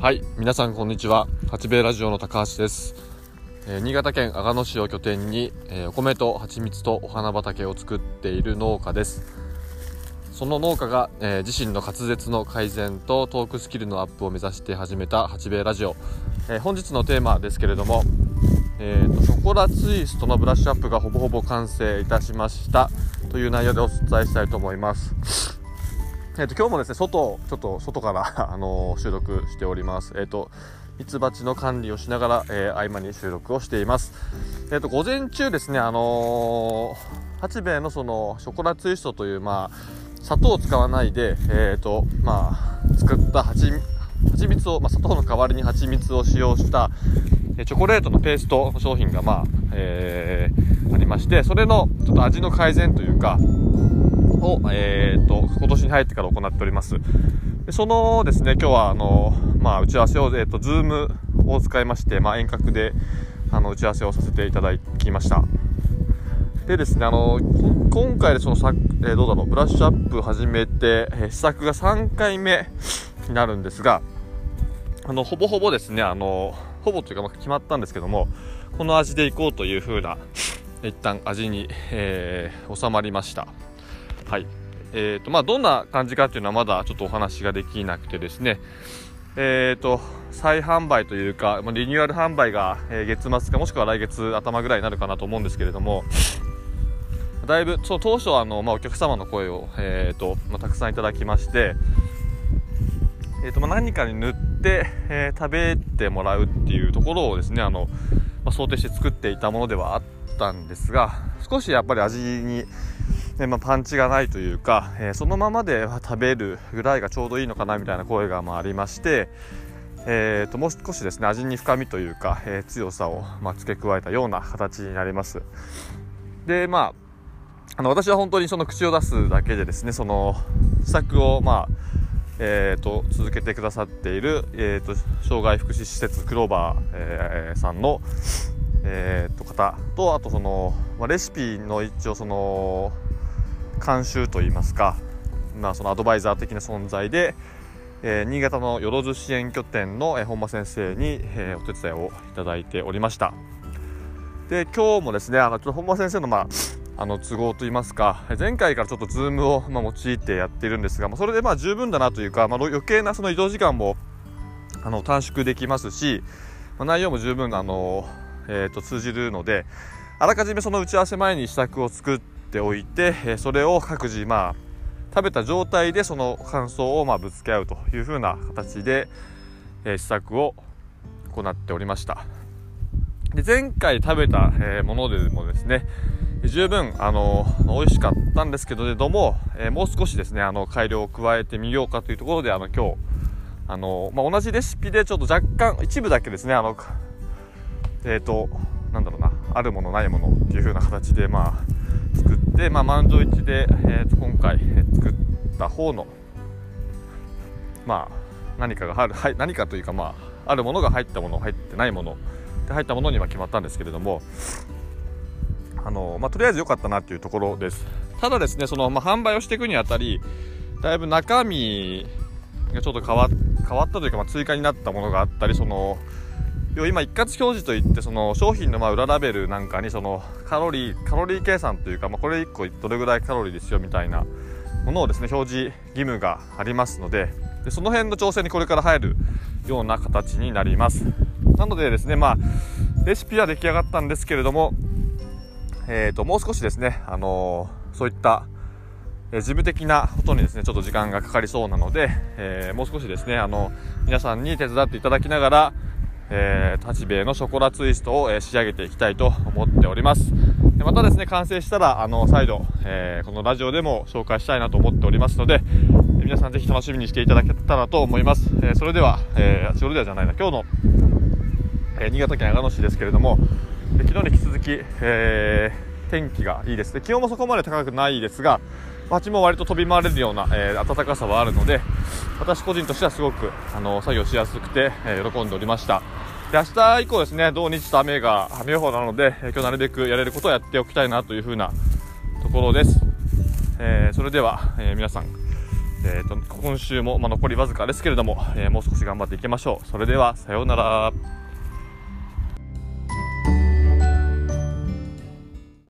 はい皆さんこんにちは。八兵衛ラジオの高橋です、えー新潟県阿賀野市を拠点に、えーお米と蜂蜜とお花畑を作っている農家です。その農家が、えー自身の滑舌の改善とトークスキルのアップを目指して始めた八兵衛ラジオ、え本日のテーマですけれども、えーとショコラツイストのブラッシュアップがほぼほぼ完成いたしましたという内容でお伝えしたいと思います。えー、と今日もですね外ちょっと外から、あの収録しております。えっ、とミツバチの管理をしながら、えー合間に収録をしています。えっ、と午前中ですねあの八兵衛のそのショコラツイストというまあ砂糖を使わないでえっ、とまあ作った蜂蜂蜜を、まあ、砂糖の代わりに蜂蜜を使用したえチョコレートのペーストの商品がまあ、えーありましてそれのちょっと味の改善というかを、えー、と今年に入ってから行っております。でそのですね今日はあの、まあ、打ち合わせを、えー、と Zoom を使いまして、まあ、遠隔であの打ち合わせをさせていただきました。でですねあの今回でそのさ、えーどうだろうブラッシュアップ始めて、えー試作が3回目になるんですがあのほぼほぼですねあのほぼというかまあ決まったんですけどもこの味でいこうという風な一旦味に、えー収まりました。はい。えーとまあ、どんな感じかっていうのはまだちょっとお話ができなくてですね。えーと再販売というかまあリニューアル販売が、え月末かもしくは来月頭ぐらいになるかなと思うんですけれどもだいぶその当初はあの、まあ、お客様の声を、えーとまあ、たくさんいただきまして、えーとまあ、何かに塗って、えー食べてもらうっていうところをですねあの、まあ、想定して作っていたものではあったんですが少しやっぱり味に、ねまあ、パンチがないというか、えーそのままで食べるぐらいがちょうどいいのかなみたいな声がまあありまして、えーともう少しですね味に深みというか、えー強さを、まあ、付け加えたような形になります。でまああの私は本当にその口を出すだけでですねその施策をまあえー、と続けてくださっている、えー、と障害福祉施設クローバー、えーさんの、えー、と方とあとその、まあ、レシピの一応その監修といいますか、まあ、そのアドバイザー的な存在で、えー新潟のよろず支援拠点の、えー本間先生に、えーお手伝いをいただいておりました。で今日もですねあのちょっと本間先生のまああの都合といいますか前回からちょっと Zoom を、まあ、用いてやっているんですが、まあ、それでまあ十分だなというか、まあ、余計なその移動時間もあの短縮できますし、まあ、内容も十分あの、えー、と通じるのであらかじめその打ち合わせ前に試作を作っておいて、それを各自まあ食べた状態でその感想をまあぶつけ合うというふうな形で、えー試作を行っておりました。で前回食べた、えーものでもですね十分あの美味しかったんですけれども、えーもう少しですねあの改良を加えてみようかというところであの今日あの、まあ、同じレシピでちょっと若干一部だけですねあのえっ、となんだろうなあるものないものっていう風な形でまあ作って、まあ、満場一致で、えーと今回、作った方のまあ何かがある、はい、何かというかまああるものが入ったもの入ってないもので入ったものには決まったんですけれどもあの、まあ、とりあえず良かったなっていうところです。ただですねその、まあ、販売をしていくにあたりだいぶ中身がちょっと変わ変わったというか、まあ、追加になったものがあったりその要は今一括表示といってその商品のまあ裏ラベルなんかにそのカロリーカロリー計算というか、まあ、これ1個どれぐらいカロリーですよみたいなものをですね表示義務がありますのででその辺の調整にこれから入るような形になります。なのでですねまあレシピは出来上がったんですけれどもえー、ともう少しですね、あのそういった、事務的なことにですねちょっと時間がかかりそうなので、えーもう少しですねあの皆さんに手伝っていただきながら、えー、八兵衛のショコラツイストを、え仕上げていきたいと思っております。でまたですね完成したらあの再度、えーこのラジオでも紹介したいなと思っておりますのでえ皆さんぜひ楽しみにしていただけたらと思います、えーそれでは、えーそれではじゃないな今日のえ新潟県阿賀野市ですけれども、昨日に引き続き、え天気がいいですね。気温もそこまで高くないですが蜂も割と飛び回れるような、えー暖かさはあるので私個人としてはすごくあの作業しやすくて、えー喜んでおりました。で明日以降ですね土日と雨が雨予報なので、えー今日なるべくやれることをやっておきたいなというふうなところです、えーそれでは、え皆さんえーと、今週も、まあ、残りわずかですけれども、え、もう少し頑張っていきましょう。それではさようなら。